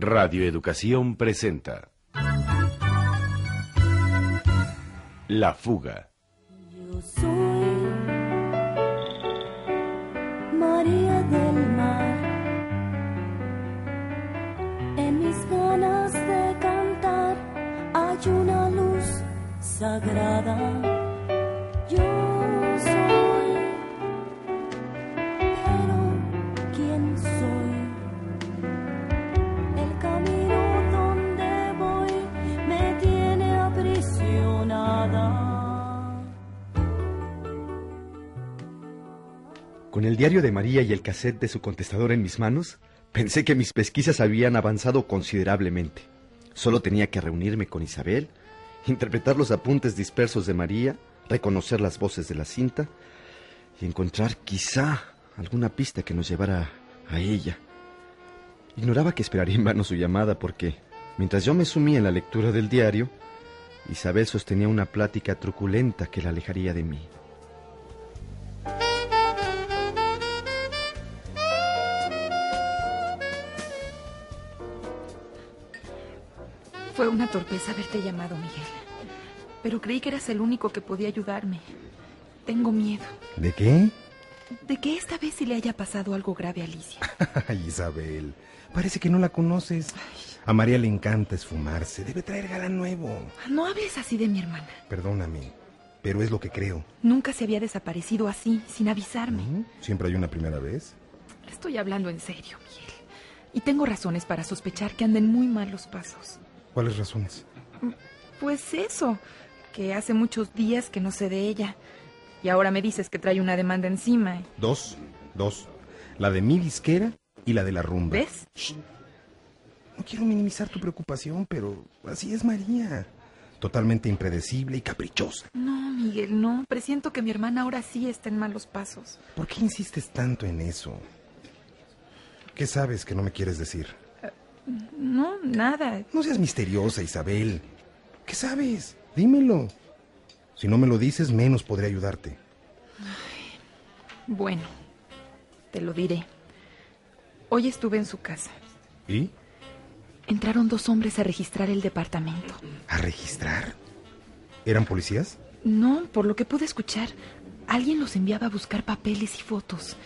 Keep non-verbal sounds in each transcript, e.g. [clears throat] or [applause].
Radio Educación presenta La fuga. Con el diario de María y el cassette de su contestador en mis manos, pensé que mis pesquisas habían avanzado considerablemente. Solo tenía que reunirme con Isabel, interpretar los apuntes dispersos de María, reconocer las voces de la cinta y encontrar quizá alguna pista que nos llevara a ella. Ignoraba que esperaría en vano su llamada porque, mientras yo me sumía en la lectura del diario, Isabel sostenía una plática truculenta que la alejaría de mí. Una torpeza haberte llamado, Miguel. Pero creí que eras el único que podía ayudarme. Tengo miedo ¿De qué? de que esta vez sí le haya pasado algo grave a Alicia. [laughs] Ay, Isabel, parece que no la conoces. A María le encanta esfumarse. Debe traer galán nuevo. No hables así de mi hermana. Perdóname, pero es lo que creo. Nunca se había desaparecido así, sin avisarme. ¿Mm? Siempre hay una primera vez. Estoy hablando en serio, Miguel. Y tengo razones para sospechar que anden muy mal los pasos. ¿Cuáles razones? Pues eso, que hace muchos días que no sé de ella. Y ahora me dices que trae una demanda encima. Dos. Dos. La de mi disquera y la de la rumba. ¿Ves? No quiero minimizar tu preocupación, pero así es María. Totalmente impredecible y caprichosa. No, Miguel, no. Presiento que mi hermana ahora sí está en malos pasos. ¿Por qué insistes tanto en eso? ¿Qué sabes que no me quieres decir? No, nada. No seas misteriosa, Isabel. ¿Qué sabes? Dímelo. Si no me lo dices, menos podré ayudarte. Bueno, te lo diré. Hoy estuve en su casa. ¿Y? Entraron dos hombres a registrar el departamento. ¿A registrar? ¿Eran policías? No, por lo que pude escuchar, alguien los enviaba a buscar papeles y fotos.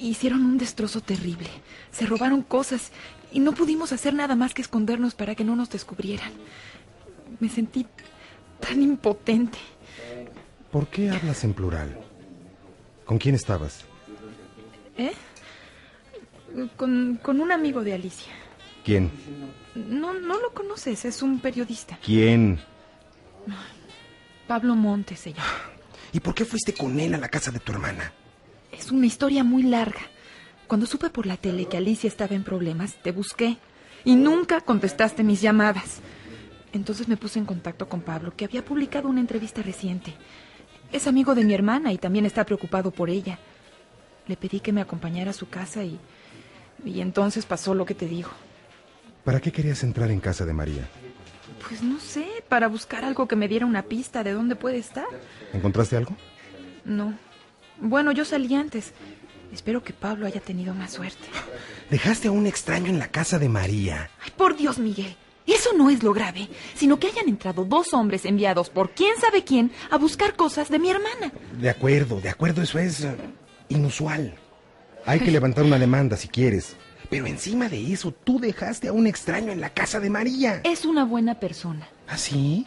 Hicieron un destrozo terrible. Se robaron cosas y no pudimos hacer nada más que escondernos para que no nos descubrieran. Me sentí tan impotente. ¿Por qué hablas en plural? ¿Con quién estabas? ¿Eh? Con, con un amigo de Alicia. ¿Quién? No, no lo conoces, es un periodista. ¿Quién? Pablo Montes se llama. ¿Y por qué fuiste con él a la casa de tu hermana? Es una historia muy larga. Cuando supe por la tele que Alicia estaba en problemas, te busqué y nunca contestaste mis llamadas. Entonces me puse en contacto con Pablo, que había publicado una entrevista reciente. Es amigo de mi hermana y también está preocupado por ella. Le pedí que me acompañara a su casa y, y entonces pasó lo que te digo. ¿Para qué querías entrar en casa de María? Pues no sé, para buscar algo que me diera una pista de dónde puede estar. ¿Encontraste algo? No. Bueno, yo salí antes. Espero que Pablo haya tenido más suerte. Dejaste a un extraño en la casa de María. Ay, por Dios, Miguel. Eso no es lo grave, sino que hayan entrado dos hombres enviados por quién sabe quién a buscar cosas de mi hermana. De acuerdo, de acuerdo, eso es eh, inusual. Hay que levantar una demanda si quieres. Pero encima de eso, tú dejaste a un extraño en la casa de María. Es una buena persona. ¿Ah, sí?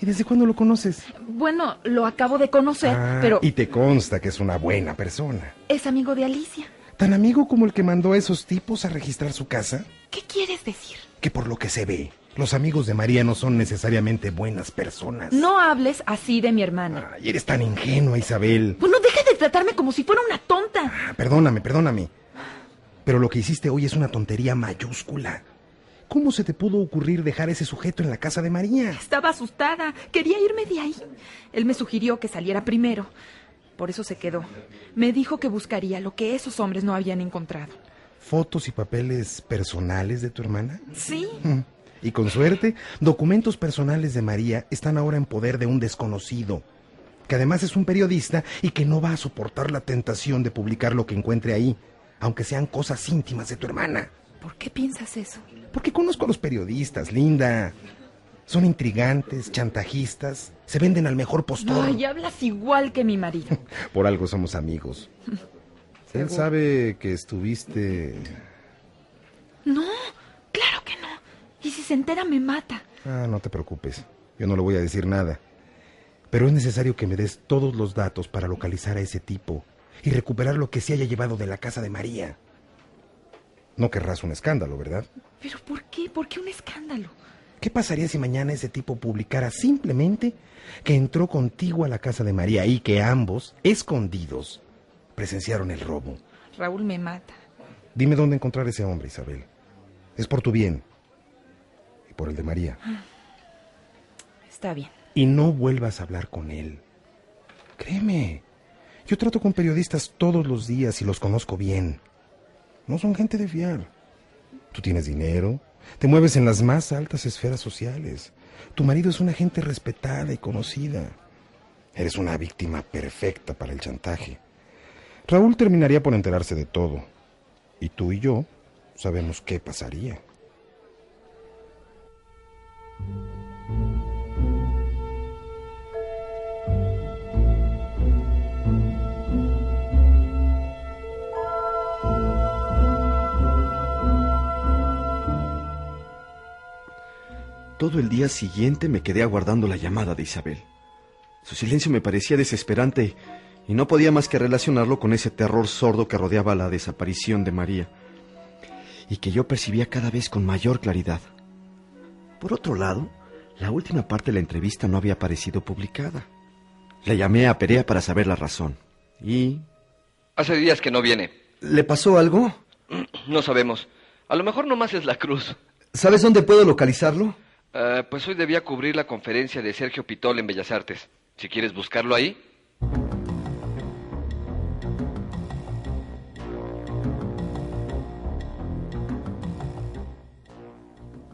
¿Y desde cuándo lo conoces? Bueno, lo acabo de conocer, Ah, pero Y te consta que es una buena persona. es amigo de Alicia. ¿Tan amigo como el que mandó a esos tipos a registrar su casa? ¿Qué quieres decir? Que por lo que se ve, los amigos de María no son necesariamente buenas personas. No hables así de mi hermana. Ay, eres tan ingenua, Isabel. Bueno, deja de tratarme como si fuera una tonta. Ah, Perdóname, perdóname. Pero lo que hiciste hoy es una tontería mayúscula. ¿Cómo se te pudo ocurrir dejar ese sujeto en la casa de María? Estaba asustada. Quería irme de ahí. Él me sugirió que saliera primero. Por eso se quedó. Me dijo que buscaría lo que esos hombres no habían encontrado. ¿Fotos y papeles personales de tu hermana? Sí. Mm. Y con suerte, documentos personales de María están ahora en poder de un desconocido, que además es un periodista y que no va a soportar la tentación de publicar lo que encuentre ahí, aunque sean cosas íntimas de tu hermana. ¿Por qué piensas eso? Porque conozco a los periodistas, Linda. Son intrigantes, chantajistas, se venden al mejor postor. Ay, hablas igual que mi marido. [laughs] Por algo somos amigos. [laughs] Él sabe que estuviste... No, claro que no. Y si se entera me mata. Ah, no te preocupes. Yo no le voy a decir nada. Pero es necesario que me des todos los datos para localizar a ese tipo y recuperar lo que se haya llevado de la casa de María. No querrás un escándalo, ¿verdad? ¿Pero por qué? ¿Por qué un escándalo? ¿Qué pasaría si mañana ese tipo publicara simplemente que entró contigo a la casa de María y que ambos, escondidos, presenciaron el robo? Raúl me mata. Dime dónde encontrar a ese hombre, Isabel. Es por tu bien. Y por el de María. Está bien. Y no vuelvas a hablar con él. Créeme. Yo trato con periodistas todos los días y los conozco bien. No son gente de fiar. Tú tienes dinero, te mueves en las más altas esferas sociales. Tu marido es una gente respetada y conocida. Eres una víctima perfecta para el chantaje. Raúl terminaría por enterarse de todo. Y tú y yo sabemos qué pasaría. Todo el día siguiente me quedé aguardando la llamada de Isabel. Su silencio me parecía desesperante y no podía más que relacionarlo con ese terror sordo que rodeaba la desaparición de María y que yo percibía cada vez con mayor claridad. Por otro lado, la última parte de la entrevista no había aparecido publicada. Le llamé a Perea para saber la razón. ¿Y Hace días que no viene. le pasó algo? No sabemos. A lo mejor nomás es la cruz. ¿Sabes dónde puedo localizarlo? Ah, pues hoy debía cubrir la conferencia de Sergio Pitol en Bellas Artes. Si quieres buscarlo ahí.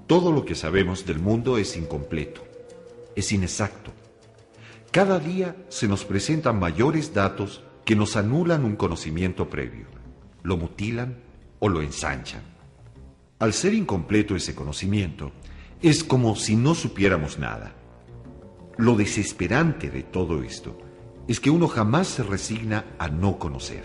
Todo lo que sabemos del mundo es incompleto, es inexacto. Cada día se nos presentan mayores datos que nos anulan un conocimiento previo, lo mutilan o lo ensanchan. Al ser incompleto ese conocimiento, es como si no supiéramos nada. Lo desesperante de todo esto es que uno jamás se resigna a no conocer.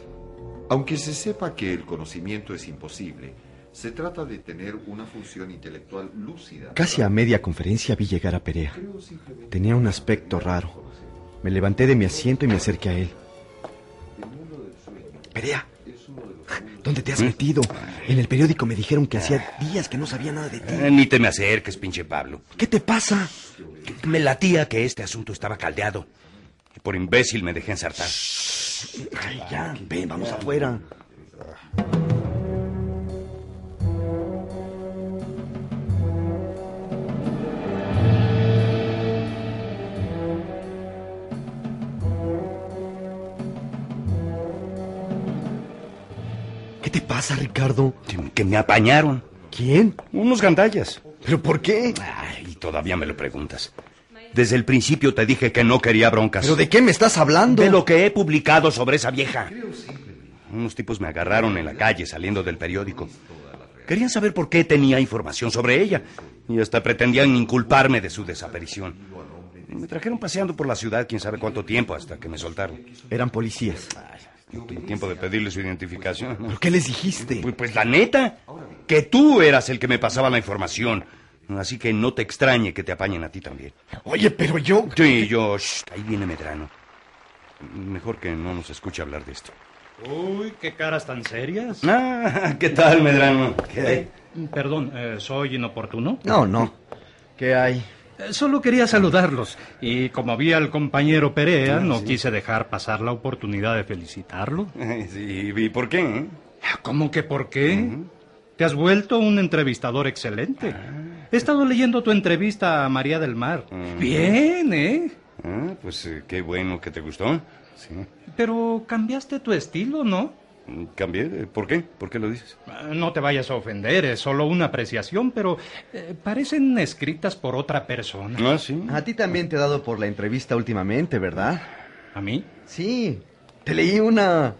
Aunque se sepa que el conocimiento es imposible, se trata de tener una función intelectual lúcida. Casi a media conferencia vi llegar a Perea. Tenía un aspecto raro. Me levanté de mi asiento y me acerqué a él. Perea, ¿dónde te has metido? En el periódico me dijeron que hacía días que no sabía nada de ti. Eh, ni te me acerques, pinche Pablo. ¿Qué te pasa? Me latía que este asunto estaba caldeado. Y por imbécil me dejé ensartar. Ay, ya, ven, vamos afuera. Pasa, Ricardo? Que me apañaron. ¿Quién? Unos gandallas. ¿Pero por qué? Ay, todavía me lo preguntas. Desde el principio te dije que no quería broncas. ¿Pero de qué me estás hablando? De lo que he publicado sobre esa vieja. Unos tipos me agarraron en la calle saliendo del periódico. Querían saber por qué tenía información sobre ella. Y hasta pretendían inculparme de su desaparición. Me trajeron paseando por la ciudad quién sabe cuánto tiempo hasta que me soltaron. Eran policías. Tiempo de pedirle su identificación. ¿Pero qué les dijiste? Pues, pues la neta, que tú eras el que me pasaba la información. Así que no te extrañe que te apañen a ti también. Oye, pero yo... Sí, yo... shh, ahí viene Medrano. Mejor que no nos escuche hablar de esto. Uy, qué caras tan serias. Ah, ¿qué tal, Medrano? ¿Qué hay? Perdón, eh, ¿soy inoportuno? No, no. ¿Qué hay? Eh, Solo quería saludarlos. Y como vi al compañero Perea, no quise dejar pasar la oportunidad de felicitarlo. Sí, ¿y por qué? eh? ¿Cómo que por qué? Te has vuelto un entrevistador excelente. He estado leyendo tu entrevista a María del Mar. Bien, ¿eh? Ah, pues eh, qué bueno que te gustó. Sí. Pero cambiaste tu estilo, ¿no? ¿Cambié? ¿Por qué? ¿Por qué lo dices? Eh, No te vayas a ofender, es solo una apreciación, pero eh, parecen escritas por otra persona. Ah, sí. A ti también te he dado por la entrevista últimamente, ¿verdad? ¿A mí? Sí. Te leí una...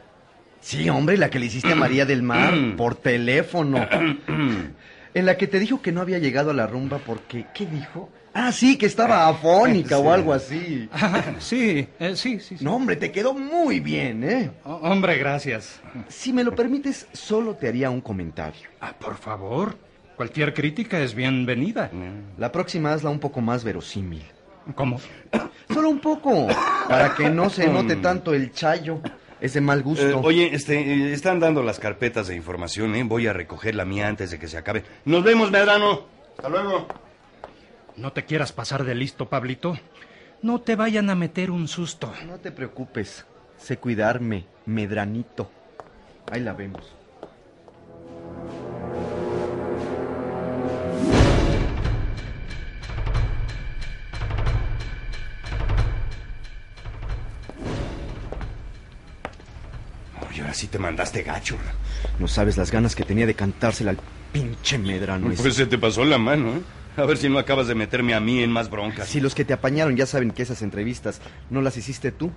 Sí, hombre, la que le hiciste a María del Mar [clears throat] por teléfono. [clears throat] en la que te dijo que no había llegado a la rumba porque, ¿qué dijo? Ah, sí, que estaba afónica o [laughs] algo así. [laughs] sí, eh, sí, sí, sí. No, hombre, te quedó muy bien, ¿eh? Oh, hombre, gracias. Si me lo permites, solo te haría un comentario. Ah, por favor, cualquier crítica es bienvenida. La próxima hazla un poco más verosímil. ¿Cómo? [coughs] Solo un poco, para que no se note tanto el chayo. Es de mal gusto. Eh, oye, este, eh, están dando las carpetas de información, ¿eh? Voy a recoger la mía antes de que se acabe. Nos vemos, Medrano. Hasta luego. No te quieras pasar de listo, Pablito. No te vayan a meter un susto. No te preocupes. Sé cuidarme, Medranito. Ahí la vemos. Oye, ahora sí te mandaste gacho. No sabes las ganas que tenía de cantársela al pinche Medrano. ese. Pues se te pasó la mano, ¿eh? [laughs] A ver si no acabas de meterme a mí en más broncas. Si los que te apañaron ya saben que esas entrevistas no las hiciste tú,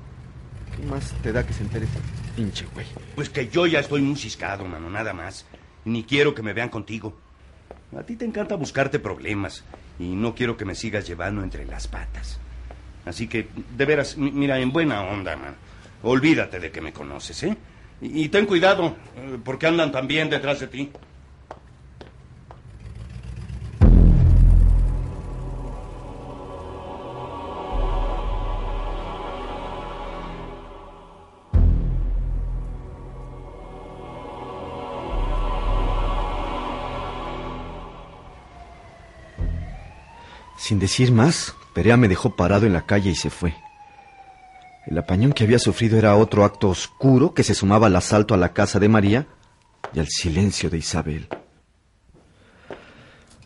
¿qué más te da que se entere ese pinche güey? Pues que yo ya estoy muy ciscado, mano, nada más. Ni quiero que me vean contigo. A ti te encanta buscarte problemas y no quiero que me sigas llevando entre las patas. Así que, de veras, mi- mira, en buena onda, man. Olvídate de que me conoces, ¿eh? Y, y ten cuidado, eh, porque andan también detrás de ti. Sin decir más, Perea me dejó parado en la calle y se fue. El apañón que había sufrido era otro acto oscuro que se sumaba al asalto a la casa de María y al silencio de Isabel.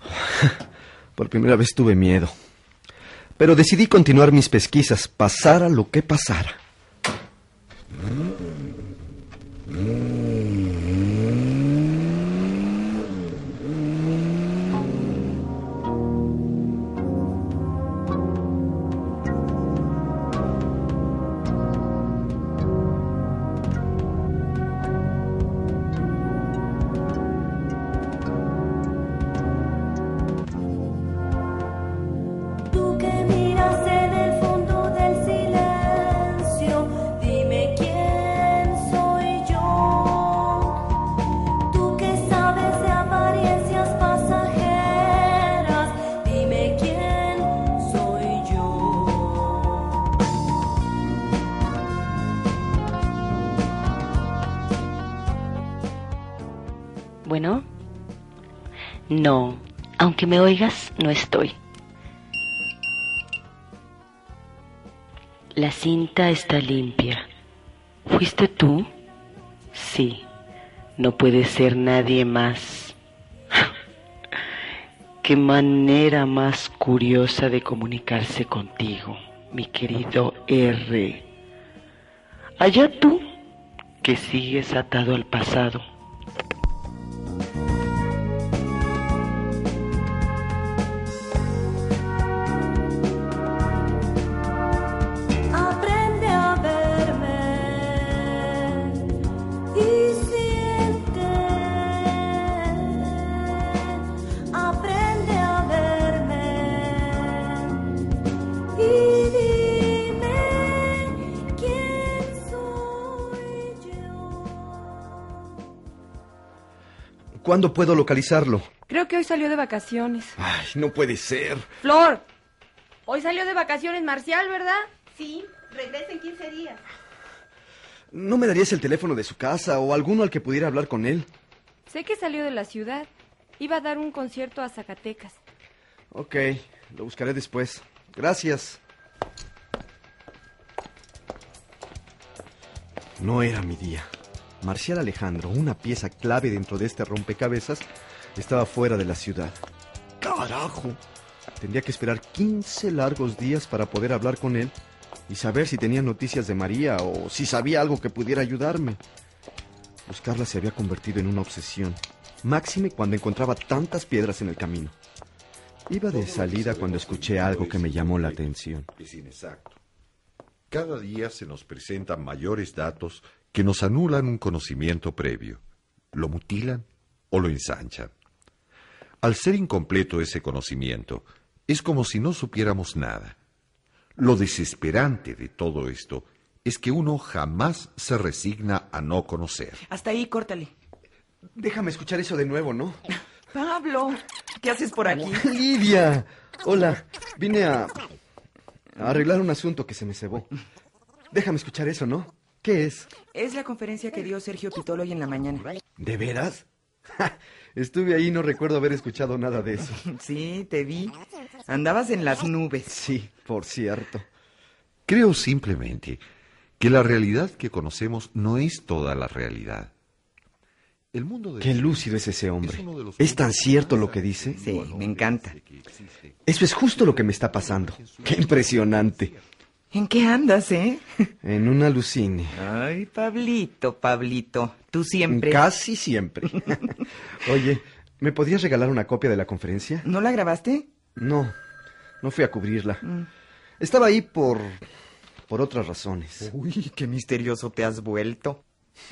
[laughs] Por primera vez tuve miedo. Pero decidí continuar mis pesquisas, pasara lo que pasara. No, aunque me oigas, no estoy. La cinta está limpia. ¿Fuiste tú? Sí. No puede ser nadie más. [laughs] Qué manera más curiosa de comunicarse contigo, mi querido R. Allá tú, que sigues atado al pasado. ¿Cuándo puedo localizarlo? Creo que hoy salió de vacaciones. Ay, no puede ser. Flor, hoy salió de vacaciones Marcial, ¿verdad? Sí, regresa en 15 días. ¿No me darías el teléfono de su casa o alguno al que pudiera hablar con él? Sé que salió de la ciudad. Iba a dar un concierto a Zacatecas. Ok, lo buscaré después. Gracias. No era mi día. Marcial Alejandro, una pieza clave dentro de este rompecabezas, estaba fuera de la ciudad. ¡Carajo! Tendría que esperar 15 largos días para poder hablar con él y saber si tenía noticias de María o si sabía algo que pudiera ayudarme. Buscarla se había convertido en una obsesión, máxime cuando encontraba tantas piedras en el camino. Iba de salida cuando escuché algo que me llamó la atención. Es inexacto. Cada día se nos presentan mayores datos que nos anulan un conocimiento previo, lo mutilan o lo ensanchan. Al ser incompleto ese conocimiento, es como si no supiéramos nada. Lo desesperante de todo esto es que uno jamás se resigna a no conocer. Hasta ahí, córtale. Déjame escuchar eso de nuevo, ¿no? Pablo, ¿qué haces por aquí? Lidia, hola. Vine a, a arreglar un asunto que se me cebó. Déjame escuchar eso, ¿no? ¿Qué es? Es la conferencia que dio Sergio Pitolo hoy en la mañana. ¿De veras? Ja, Estuve ahí y no recuerdo haber escuchado nada de eso. [laughs] Sí, te vi. Andabas en las nubes. Sí, por cierto. Creo simplemente que la realidad que conocemos no es toda la realidad. El mundo de Qué lúcido es ese hombre. ¿Es tan cierto lo que dice? Sí, me encanta. Eso es justo lo que me está pasando. Qué impresionante. ¿En qué andas, eh? En un alucine. Ay, Pablito, Pablito. Tú siempre. Casi siempre. [laughs] Oye, ¿me podrías regalar una copia de la conferencia? ¿No la grabaste? No, no fui a cubrirla. Mm. Estaba ahí por... por otras razones. Uy, qué misterioso te has vuelto.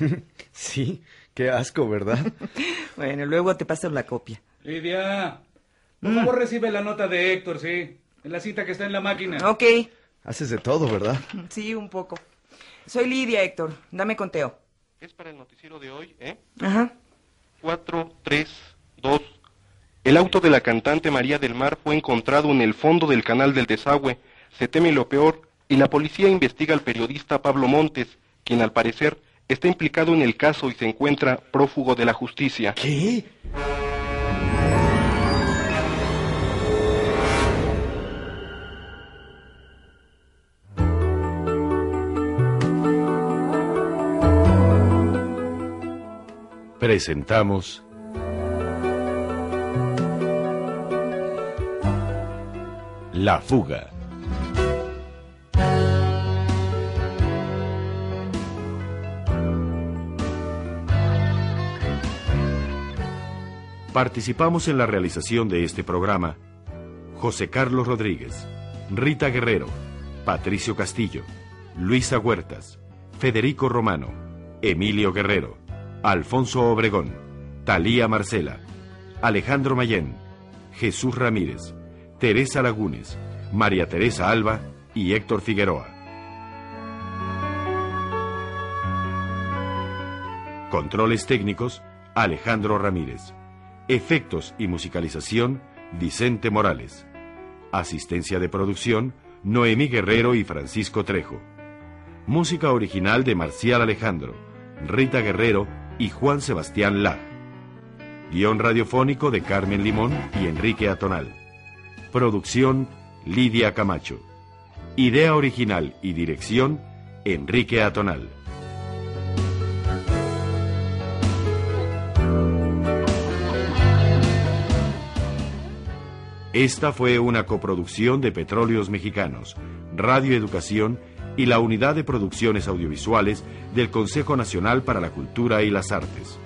[laughs] sí, qué asco, ¿verdad? [laughs] Bueno, luego te paso la copia. Lidia, por Mm. favor recibe la nota de Héctor, sí. En la cita que está en la máquina. Ok. Haces de todo, ¿verdad? [laughs] Sí, un poco. Soy Lidia, Héctor. Dame conteo. Es para el noticiero de hoy, ¿eh? Ajá. 4, 3, 2. El auto de la cantante María del Mar fue encontrado en el fondo del canal del desagüe. Se teme lo peor y la policía investiga al periodista Pablo Montes, quien al parecer está implicado en el caso y se encuentra prófugo de la justicia. ¿Qué? Presentamos La fuga. Participamos en la realización de este programa José Carlos Rodríguez, Rita Guerrero, Patricio Castillo, Luisa Huertas, Federico Romano, Emilio Guerrero, Alfonso Obregón, Talía Marcela, Alejandro Mayén, Jesús Ramírez, Teresa Lagunes, María Teresa Alba y Héctor Figueroa. Controles técnicos, Alejandro Ramírez. Efectos y musicalización, Vicente Morales. Asistencia de producción, Noemí Guerrero y Francisco Trejo. Música original de Marcial Alejandro, Rita Guerrero y Juan Sebastián La. Guión radiofónico de Carmen Limón y Enrique Atonal. Producción Lidia Camacho. Idea original y dirección Enrique Atonal. Esta fue una coproducción de Petróleos Mexicanos, Radio Educación y la Unidad de Producciones Audiovisuales del Consejo Nacional para la Cultura y las Artes.